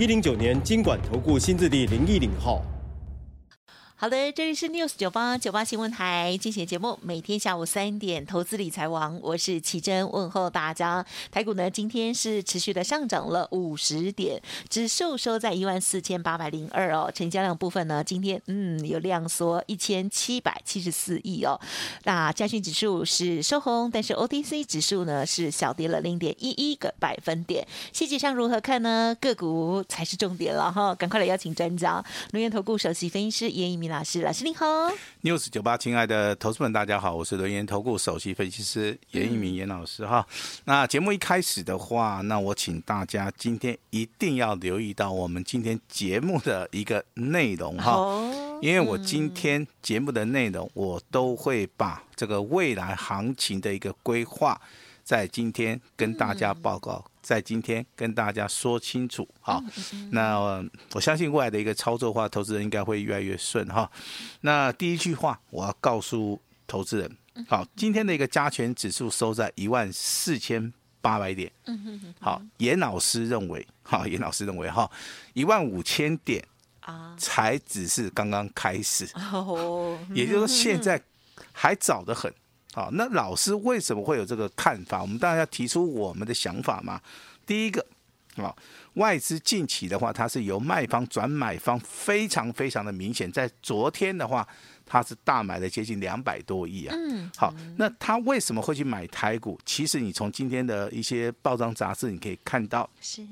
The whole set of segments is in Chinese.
一零九年金管投顾新字第零一零号。好的，这里是 News 九八九八新闻台，今天节目每天下午三点，投资理财王，我是奇珍，问候大家。台股呢，今天是持续的上涨了五十点，指数收在一万四千八百零二哦。成交量部分呢，今天嗯有量缩一千七百七十四亿哦。那加权指数是收红，但是 OTC 指数呢是小跌了零点一一个百分点。细节上如何看呢？个股才是重点了哈，赶快来邀请专家，轮源投顾首席分析师严一民。老师，老师您好。News 九八，亲爱的投资们，大家好，我是轮研投顾首席分析师严一鸣严老师哈。那节目一开始的话，那我请大家今天一定要留意到我们今天节目的一个内容哈，因为我今天节目的内容，我都会把这个未来行情的一个规划，在今天跟大家报告。在今天跟大家说清楚，好，那我相信未来的一个操作的话，投资人应该会越来越顺哈。那第一句话，我要告诉投资人，好，今天的一个加权指数收在一万四千八百点，好，严老师认为，好，严老师认为哈，一万五千点啊，才只是刚刚开始，也就是说现在还早得很。好，那老师为什么会有这个看法？我们当然要提出我们的想法嘛。第一个，好，外资近期的话，它是由卖方转买方，非常非常的明显。在昨天的话，它是大买了接近两百多亿啊。嗯。好，那他为什么会去买台股？其实你从今天的一些报章杂志，你可以看到，是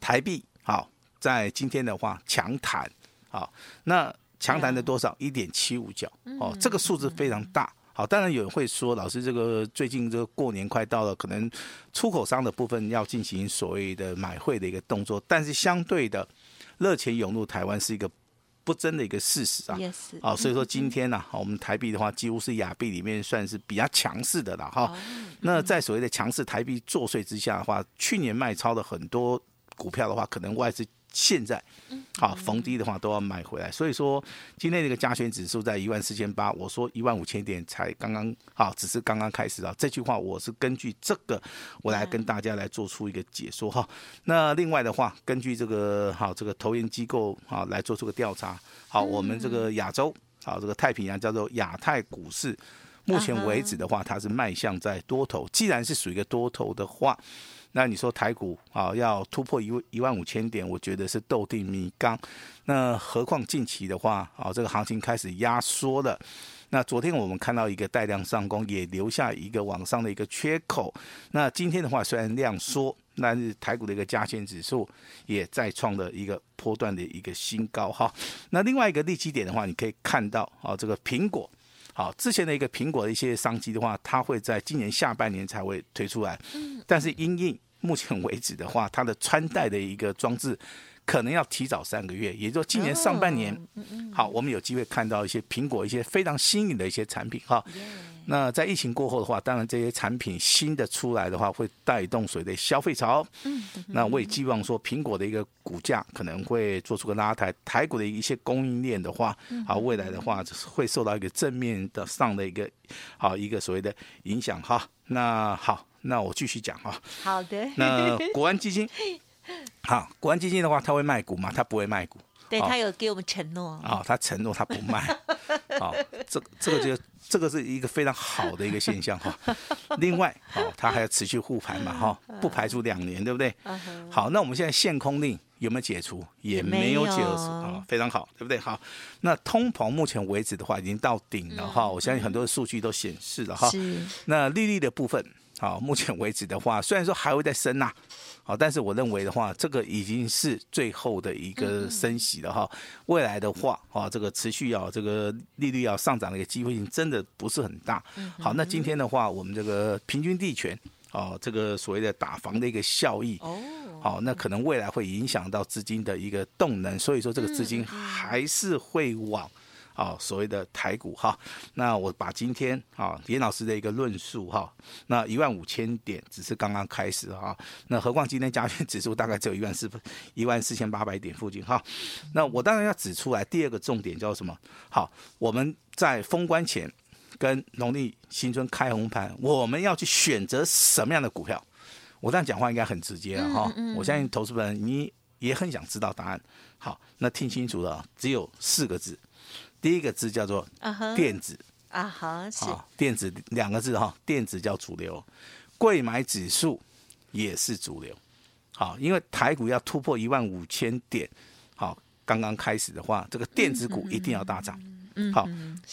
台币好，在今天的话强弹，好，那强弹的多少？一点七五角哦，这个数字非常大。好，当然有人会说，老师，这个最近这个过年快到了，可能出口商的部分要进行所谓的买汇的一个动作，但是相对的，热钱涌入台湾是一个不争的一个事实啊。好，所以说今天呢、啊，我们台币的话，几乎是亚币里面算是比较强势的了哈。Oh. 那在所谓的强势台币作祟之下的话，去年卖超的很多股票的话，可能外资。现在，好逢低的话都要买回来，所以说今天这个加权指数在一万四千八，我说一万五千点才刚刚好，只是刚刚开始啊。这句话我是根据这个，我来跟大家来做出一个解说哈。那另外的话，根据这个好这个投研机构啊来做出个调查，好我们这个亚洲好这个太平洋叫做亚太股市，目前为止的话它是迈向在多头，既然是属于一个多头的话。那你说台股啊要突破一一万五千点，我觉得是斗定米缸。那何况近期的话啊，这个行情开始压缩了。那昨天我们看到一个带量上攻，也留下一个往上的一个缺口。那今天的话虽然量缩，但是台股的一个加权指数也再创了一个波段的一个新高哈。那另外一个利基点的话，你可以看到啊，这个苹果。好，之前的一个苹果的一些商机的话，它会在今年下半年才会推出来。但是因应目前为止的话，它的穿戴的一个装置可能要提早三个月，也就是今年上半年，好，我们有机会看到一些苹果一些非常新颖的一些产品哈。那在疫情过后的话，当然这些产品新的出来的话，会带动所谓的消费潮。嗯，那我也寄望说，苹果的一个股价可能会做出个拉抬，台股的一些供应链的话，好，未来的话会受到一个正面的上的一个好一个所谓的影响哈。那好，那我继续讲哈。好的。那国安基金，好，国安基金的话，他会卖股吗？他不会卖股。对，他有给我们承诺。啊，他承诺他不卖。好，这这个就。这个是一个非常好的一个现象哈。另外，哦，它还要持续护盘嘛哈，不排除两年，对不对？好，那我们现在限空令有没有解除？也没有解除啊，非常好，对不对？好，那通膨目前为止的话已经到顶了哈，我相信很多的数据都显示了哈。那利率的部分，好，目前为止的话，虽然说还会再升呐。好，但是我认为的话，这个已经是最后的一个升息了哈。未来的话，啊，这个持续要这个利率要上涨的一个机会性真的不是很大。好，那今天的话，我们这个平均地权，哦，这个所谓的打房的一个效益哦，好，那可能未来会影响到资金的一个动能，所以说这个资金还是会往。啊，所谓的台股哈，那我把今天啊严老师的一个论述哈，那一万五千点只是刚刚开始哈，那何况今天加权指数大概只有一万四一万四千八百点附近哈，那我当然要指出来第二个重点叫什么？好，我们在封关前跟农历新春开红盘，我们要去选择什么样的股票？我这样讲话应该很直接了哈，我相信投资人你也很想知道答案。好，那听清楚了，只有四个字。第一个字叫做电子啊哈，是电子两个字哈，电子叫主流，贵买指数也是主流。好，因为台股要突破一万五千点，好，刚刚开始的话，这个电子股一定要大涨。好，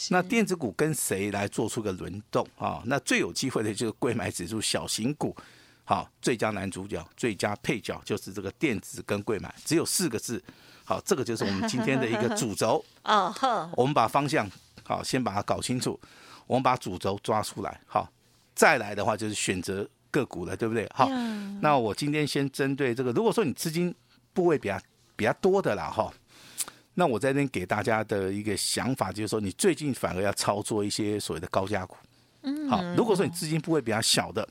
那电子股跟谁来做出个轮动啊？那最有机会的就是柜买指数小型股。好，最佳男主角、最佳配角就是这个电子跟柜买，只有四个字。好，这个就是我们今天的一个主轴。哦呵，我们把方向好，先把它搞清楚。我们把主轴抓出来。好，再来的话就是选择个股了，对不对？好，那我今天先针对这个，如果说你资金部位比较比较多的啦，哈，那我在这边给大家的一个想法就是说，你最近反而要操作一些所谓的高价股。嗯，好，如果说你资金部位比较小的。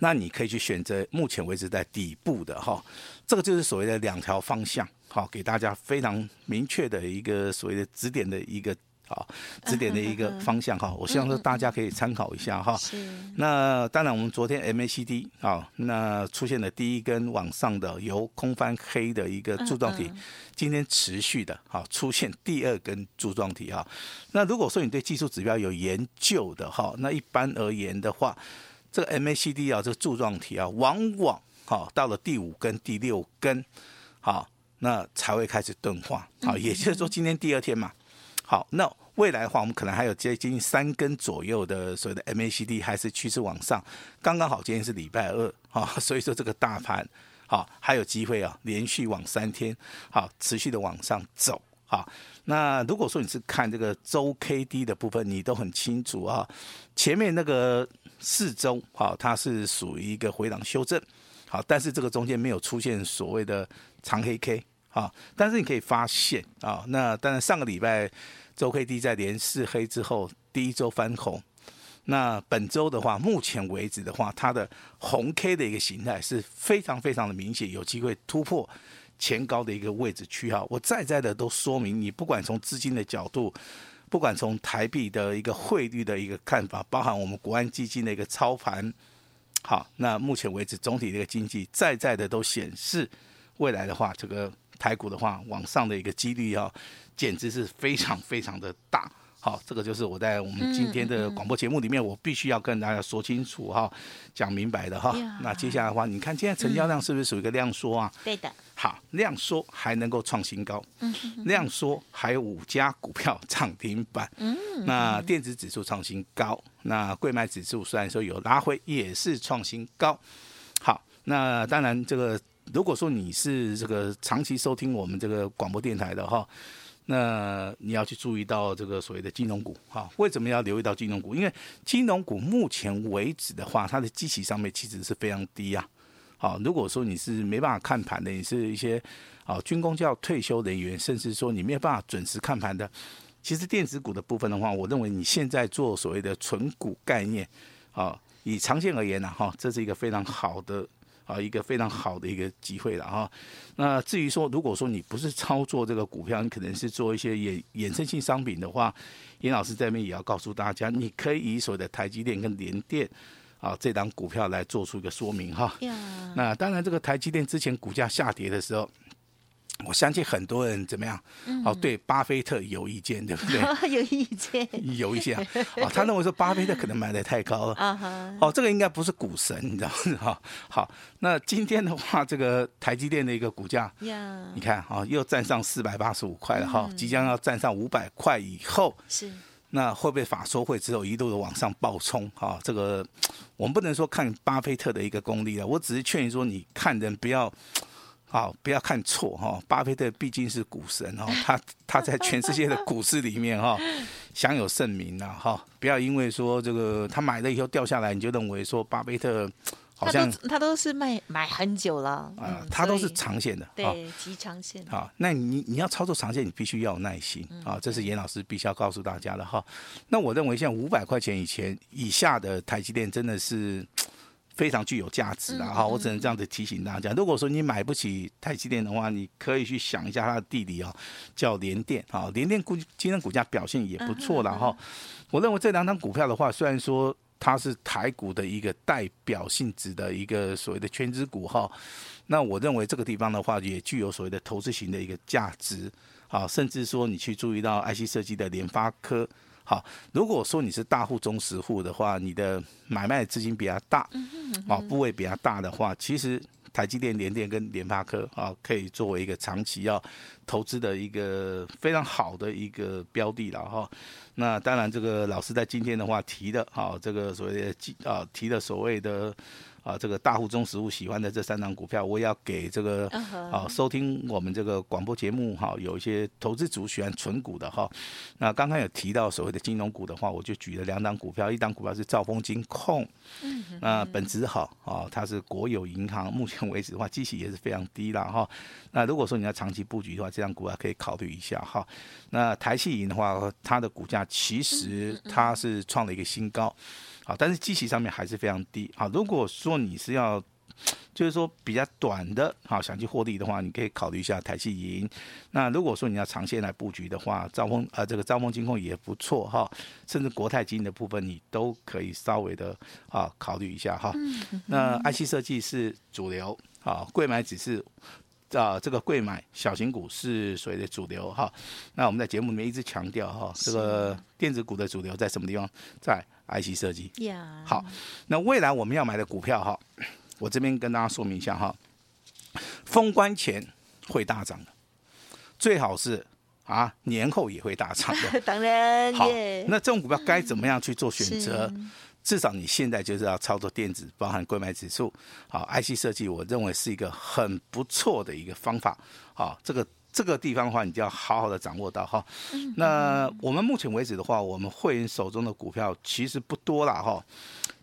那你可以去选择目前为止在底部的哈，这个就是所谓的两条方向，好，给大家非常明确的一个所谓的指点的一个啊指点的一个 方向哈。我希望说大家可以参考一下哈。是。那当然，我们昨天 MACD 啊，那出现了第一根往上的由空翻黑的一个柱状体，今天持续的哈出现第二根柱状体哈。那如果说你对技术指标有研究的哈，那一般而言的话。这个 MACD 啊，这个柱状体啊，往往哈到了第五根、第六根，好，那才会开始钝化。好，也就是说今天第二天嘛。好，那未来的话，我们可能还有接近三根左右的所谓的 MACD 还是趋势往上。刚刚好今天是礼拜二，哈，所以说这个大盘好还有机会啊，连续往三天好持续的往上走。好，那如果说你是看这个周 K D 的部分，你都很清楚啊，前面那个。四周，好，它是属于一个回档修正，好，但是这个中间没有出现所谓的长黑 K，好，但是你可以发现啊，那当然上个礼拜周 K D 在连四黑之后，第一周翻红，那本周的话，目前为止的话，它的红 K 的一个形态是非常非常的明显，有机会突破前高的一个位置区号。我再再的都说明，你不管从资金的角度。不管从台币的一个汇率的一个看法，包含我们国安基金的一个操盘，好，那目前为止总体这个经济在在的都显示，未来的话，这个台股的话往上的一个几率啊，简直是非常非常的大。好，这个就是我在我们今天的广播节目里面，我必须要跟大家说清楚哈，讲明白的哈。那接下来的话，你看现在成交量是不是属于一个量缩啊？对的。好，量缩还能够创新高，量缩还有五家股票涨停板。那电子指数创新高，那贵买指数虽然说有拉回，也是创新高。好，那当然这个如果说你是这个长期收听我们这个广播电台的哈。那你要去注意到这个所谓的金融股，哈，为什么要留意到金融股？因为金融股目前为止的话，它的基期上面其实是非常低啊。好，如果说你是没办法看盘的，你是一些啊军工教退休人员，甚至说你没有办法准时看盘的，其实电子股的部分的话，我认为你现在做所谓的存股概念，啊，以长线而言呢，哈，这是一个非常好的。啊，一个非常好的一个机会了哈。那至于说，如果说你不是操作这个股票，你可能是做一些衍衍生性商品的话，严老师这边也要告诉大家，你可以以所谓的台积电跟联电啊这档股票来做出一个说明哈。那当然，这个台积电之前股价下跌的时候。我相信很多人怎么样？哦，对，巴菲特有意见，对不对？有意见，有意见啊。哦，他认为说巴菲特可能买的太高了。啊哦，这个应该不是股神，你知道吗？哈，好，那今天的话，这个台积电的一个股价，你看啊，又站上四百八十五块了哈，即将要站上五百块以后，是那会不会法说会之后一路的往上暴冲？哈，这个 我们不能说看巴菲特的一个功力了，我只是劝你说，你看人不要。好，不要看错哈，巴菲特毕竟是股神哈，他他在全世界的股市里面哈 享有盛名呐哈，不要因为说这个他买了以后掉下来，你就认为说巴菲特好像他都，他都是卖买很久了啊、呃，他都是长线的，对，极长线。好，那你你要操作长线，你必须要有耐心啊，这是严老师必须要告诉大家的哈。那我认为像五百块钱以前以下的台积电真的是。非常具有价值的哈，我只能这样子提醒大家。如果说你买不起台积电的话，你可以去想一下它的弟弟啊，叫联电啊，联电股今天股价表现也不错了哈。我认为这两张股票的话，虽然说它是台股的一个代表性质的一个所谓的权值股哈，那我认为这个地方的话也具有所谓的投资型的一个价值啊，甚至说你去注意到 IC 设计的联发科。好，如果说你是大户、中实户的话，你的买卖资金比较大，啊，部位比较大的话，其实台积电、联电跟联发科啊，可以作为一个长期要投资的一个非常好的一个标的了哈。那当然，这个老师在今天的话提的，啊，这个所谓的啊，提的所谓的。啊，这个大户中实物喜欢的这三档股票，我也要给这个啊收听我们这个广播节目哈，有一些投资族喜欢存股的哈。那刚刚有提到所谓的金融股的话，我就举了两档股票，一档股票是兆丰金控，那本质好啊，它是国有银行，目前为止的话，基息也是非常低了哈。那如果说你要长期布局的话，这档股票可以考虑一下哈。那台企银的话，它的股价其实它是创了一个新高。好，但是基期上面还是非常低。好，如果说你是要，就是说比较短的，好想去获利的话，你可以考虑一下台企银。那如果说你要长线来布局的话，兆丰呃这个兆丰金控也不错哈，甚至国泰金的部分你都可以稍微的啊考虑一下哈。那 IC 设计是主流，啊，贵买只是啊这个贵买小型股是所谓的主流哈。那我们在节目里面一直强调哈，这个电子股的主流在什么地方？在 IC 设计.好，那未来我们要买的股票哈，我这边跟大家说明一下哈，封关前会大涨的，最好是啊年后也会大涨的，当然，好，那这种股票该怎么样去做选择？嗯、至少你现在就是要操作电子，包含购买指数，好，IC 设计，我认为是一个很不错的一个方法，好，这个。这个地方的话，你就要好好的掌握到哈。那我们目前为止的话，我们会员手中的股票其实不多了哈。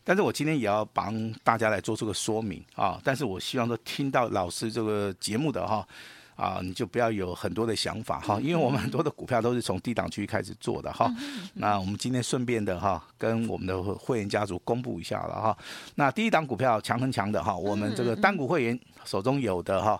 但是我今天也要帮大家来做这个说明啊。但是我希望说听到老师这个节目的哈啊，你就不要有很多的想法哈，因为我们很多的股票都是从低档区开始做的哈。那我们今天顺便的哈，跟我们的会员家族公布一下了哈。那第一档股票强很强的哈，我们这个单股会员手中有的哈，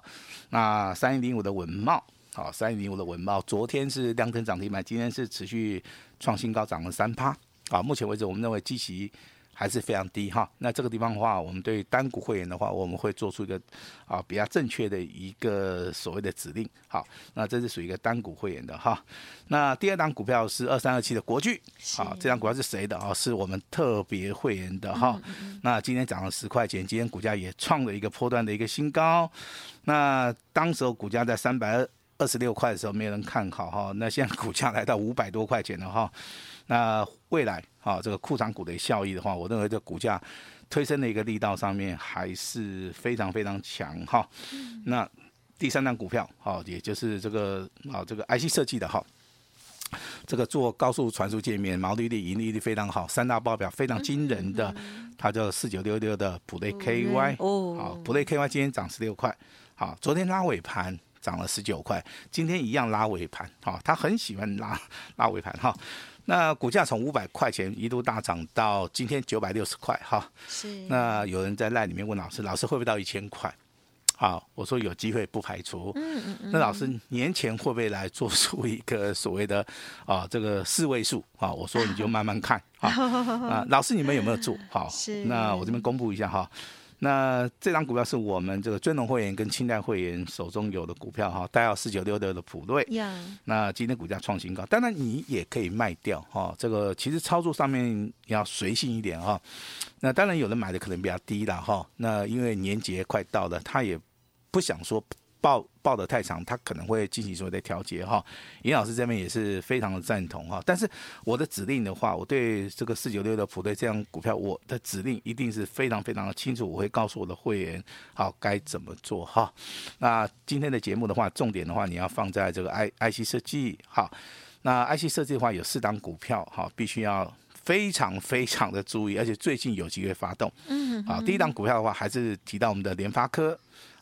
那三一零五的稳懋。好，三一零五的文茂，昨天是亮灯涨停板，今天是持续创新高，涨了三趴。啊，目前为止，我们认为基期还是非常低哈。那这个地方的话，我们对单股会员的话，我们会做出一个啊比较正确的一个所谓的指令。好，那这是属于一个单股会员的哈。那第二档股票是二三二七的国巨，好，这张股票是谁的啊？是我们特别会员的哈。那今天涨了十块钱，今天股价也创了一个波段的一个新高。那当时候股价在三百二。二十六块的时候没有人看好哈，那现在股价来到五百多块钱了哈，那未来哈这个库藏股的效益的话，我认为这股价推升的一个力道上面还是非常非常强哈。那第三张股票哈，也就是这个啊这个 IC 设计的哈，这个做高速传输界面，毛利率、盈利率非常好，三大报表非常惊人的，它叫四九六六的普瑞 KY 哦，好普瑞 KY 今天涨十六块，好昨天拉尾盘。涨了十九块，今天一样拉尾盘，哈，他很喜欢拉拉尾盘，哈。那股价从五百块钱一度大涨到今天九百六十块，哈。是。那有人在赖里面问老师，老师会不会到一千块？好，我说有机会，不排除。嗯嗯嗯。那老师年前会不会来做出一个所谓的啊这个四位数？啊，我说你就慢慢看，啊 啊，老师你们有没有做？好，是。那我这边公布一下哈。那这张股票是我们这个尊龙会员跟清代会员手中有的股票哈，代号四九六六的普瑞。那今天股价创新高，当然你也可以卖掉哈。这个其实操作上面要随性一点哈。那当然有人买的可能比较低了哈。那因为年节快到了，他也不想说。抱抱得太长，它可能会进行所谓的调节哈。尹老师这边也是非常的赞同哈。但是我的指令的话，我对这个四九六的普队这样股票，我的指令一定是非常非常的清楚，我会告诉我的会员好该怎么做哈。那今天的节目的话，重点的话你要放在这个 I IC 设计好。那 IC 设计的话，有四档股票哈，必须要非常非常的注意，而且最近有机会发动。嗯，好，第一档股票的话，还是提到我们的联发科。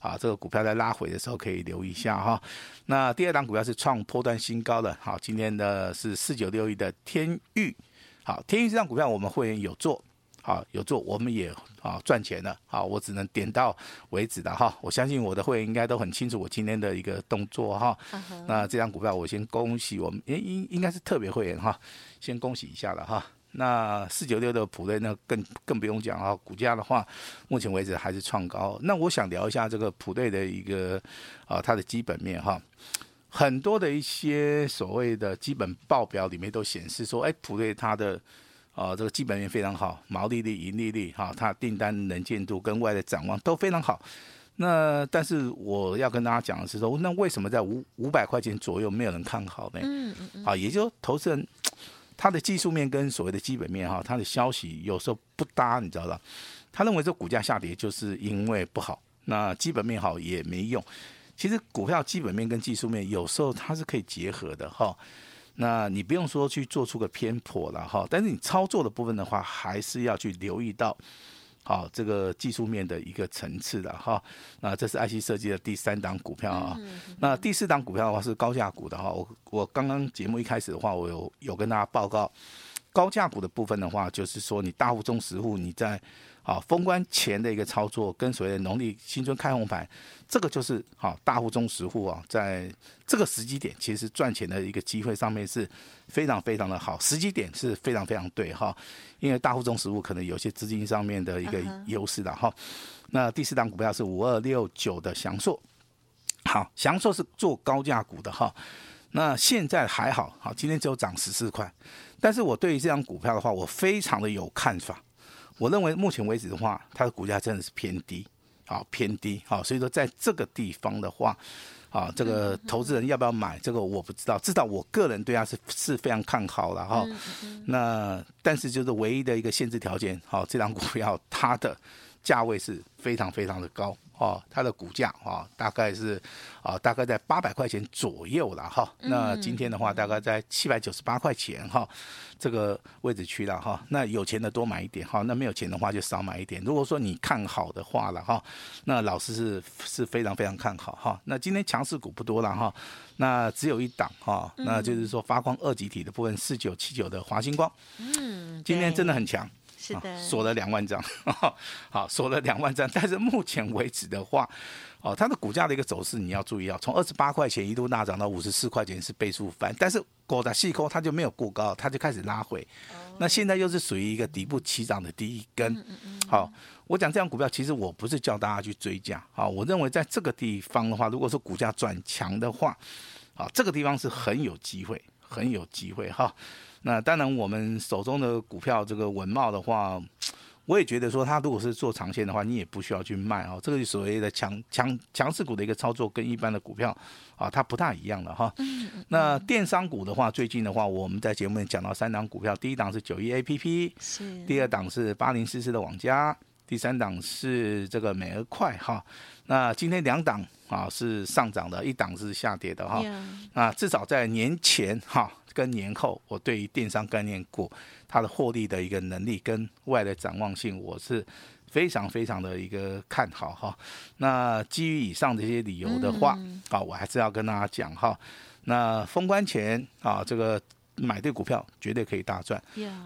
啊，这个股票在拉回的时候可以留意一下哈。那第二档股票是创波段新高的，好，今天的是四九六一的天域。好，天域这档股票我们会员有做，好有做，我们也啊赚钱了。好，我只能点到为止的哈。我相信我的会员应该都很清楚我今天的一个动作哈。那这张股票我先恭喜我们，应应应该是特别会员哈，先恭喜一下了哈。那四九六的普瑞呢，更更不用讲啊，股价的话，目前为止还是创高。那我想聊一下这个普瑞的一个啊，它的基本面哈。很多的一些所谓的基本报表里面都显示说，哎，普瑞它的啊这个基本面非常好，毛利率、盈利率哈，它订单能见度跟外的展望都非常好。那但是我要跟大家讲的是说，那为什么在五五百块钱左右没有人看好呢？嗯嗯嗯。啊，也就投资人。它的技术面跟所谓的基本面哈，它的消息有时候不搭，你知道吧？他认为这股价下跌就是因为不好，那基本面好也没用。其实股票基本面跟技术面有时候它是可以结合的哈。那你不用说去做出个偏颇了哈，但是你操作的部分的话，还是要去留意到。好，这个技术面的一个层次的哈，那这是 IC 设计的第三档股票啊。那第四档股票的话是高价股的哈。我我刚刚节目一开始的话，我有有跟大家报告高价股的部分的话，就是说你大户中实户你在。好，封关前的一个操作，跟所谓的农历新春开红盘，这个就是好大户中实户啊，在这个时机点，其实赚钱的一个机会上面是非常非常的好，时机点是非常非常对哈，因为大户中实户可能有些资金上面的一个优势的哈。Uh huh. 那第四档股票是五二六九的祥硕，好，祥硕是做高价股的哈，那现在还好，好，今天只有涨十四块，但是我对于这张股票的话，我非常的有看法。我认为目前为止的话，它的股价真的是偏低，好偏低，好，所以说在这个地方的话，啊，这个投资人要不要买，这个我不知道，至少我个人对它是是非常看好了哈。那但是就是唯一的一个限制条件，好，这张股票它的价位是非常非常的高。哦，它的股价啊，大概是啊，大概在八百块钱左右了哈。那今天的话，大概在七百九十八块钱哈，这个位置区了哈。那有钱的多买一点哈，那没有钱的话就少买一点。如果说你看好的话了哈，那老师是是非常非常看好哈。那今天强势股不多了哈，那只有一档哈，那就是说发光二极体的部分四九七九的华星光，嗯，今天真的很强。是的，锁了两万张，好，锁了两万张。但是目前为止的话，哦，它的股价的一个走势你要注意啊，从二十八块钱一度大涨到五十四块钱是倍数翻，但是狗的细扣它就没有过高，它就开始拉回。那现在又是属于一个底部起涨的第一根。好，我讲这样股票，其实我不是叫大家去追价，好，我认为在这个地方的话，如果说股价转强的话，好，这个地方是很有机会，很有机会哈。那当然，我们手中的股票这个文茂的话，我也觉得说，它如果是做长线的话，你也不需要去卖哦。这个是所谓的强强强势股的一个操作，跟一般的股票啊，它不大一样的哈。那电商股的话，最近的话，我们在节目里讲到三档股票，第一档是九一 APP，是，第二档是八零四四的网家，第三档是这个美而快哈。那今天两档啊是上涨的，一档是下跌的哈。那至少在年前哈。跟年后，我对于电商概念股它的获利的一个能力跟未来的展望性，我是非常非常的一个看好哈。那基于以上这些理由的话，啊，我还是要跟大家讲哈。那封关前啊，这个买对股票绝对可以大赚。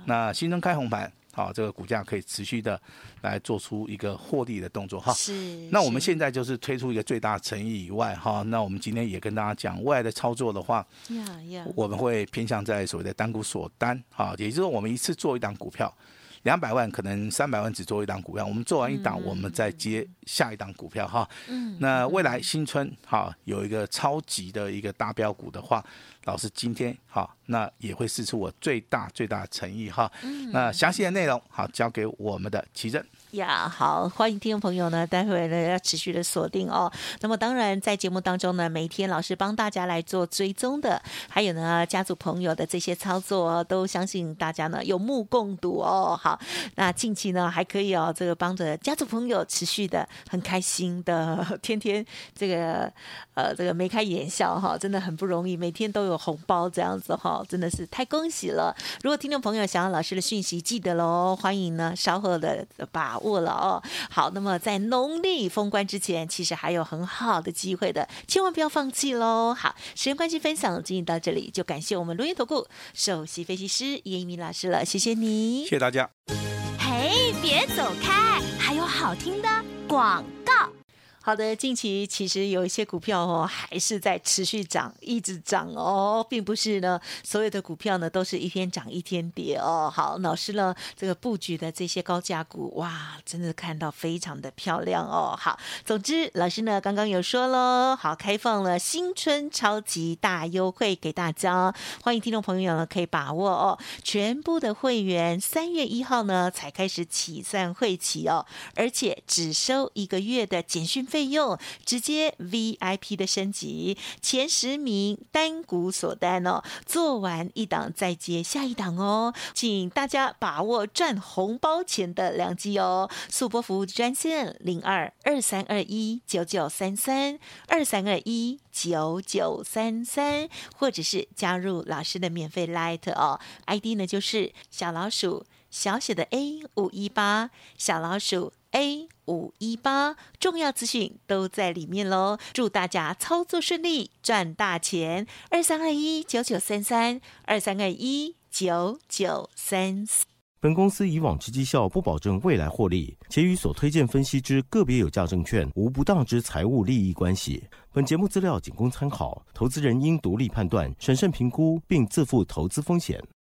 那新增开红盘。好，这个股价可以持续的来做出一个获利的动作哈。是。那我们现在就是推出一个最大诚意以外哈，那我们今天也跟大家讲，未来的操作的话，我们会偏向在所谓的单股锁单哈，也就是我们一次做一档股票，两百万可能三百万只做一档股票，我们做完一档，我们再接下一档股票哈。嗯。那未来新春哈有一个超级的一个大标股的话。老师今天哈，那也会试出我最大最大的诚意哈。那详细的内容好，交给我们的琦蓁。呀，好，欢迎听众朋友呢，待会呢要持续的锁定哦。那么当然，在节目当中呢，每天老师帮大家来做追踪的，还有呢家族朋友的这些操作，都相信大家呢有目共睹哦。好，那近期呢还可以哦，这个帮着家族朋友持续的很开心的，天天这个呃这个眉开眼笑哈，真的很不容易，每天都有红包这样子哈，真的是太恭喜了。如果听众朋友想要老师的讯息，记得喽，欢迎呢稍后的把。把握了哦，好，那么在农历封关之前，其实还有很好的机会的，千万不要放弃喽。好，时间关系，分享进行到这里，就感谢我们录音投顾首席分析师叶一鸣老师了，谢谢你，谢谢大家。嘿，别走开，还有好听的广告。好的，近期其实有一些股票哦，还是在持续涨，一直涨哦，并不是呢，所有的股票呢都是一天涨一天跌哦。好，老师呢这个布局的这些高价股，哇，真的看到非常的漂亮哦。好，总之老师呢刚刚有说喽，好，开放了新春超级大优惠给大家，欢迎听众朋友呢可以把握哦。全部的会员三月一号呢才开始起算会期哦，而且只收一个月的简讯费。费用直接 VIP 的升级，前十名单股锁单哦，做完一档再接下一档哦，请大家把握赚红包钱的良机哦。速播服务专线零二二三二一九九三三二三二一九九三三，或者是加入老师的免费 Light 哦，ID 呢就是小老鼠小写的 A 五一八小老鼠 A。五一八，重要资讯都在里面喽！祝大家操作顺利，赚大钱！二三二一九九三三，二三二一九九三三。本公司以往之绩效不保证未来获利，且与所推荐分析之个别有价证券无不当之财务利益关系。本节目资料仅供参考，投资人应独立判断、审慎评估，并自负投资风险。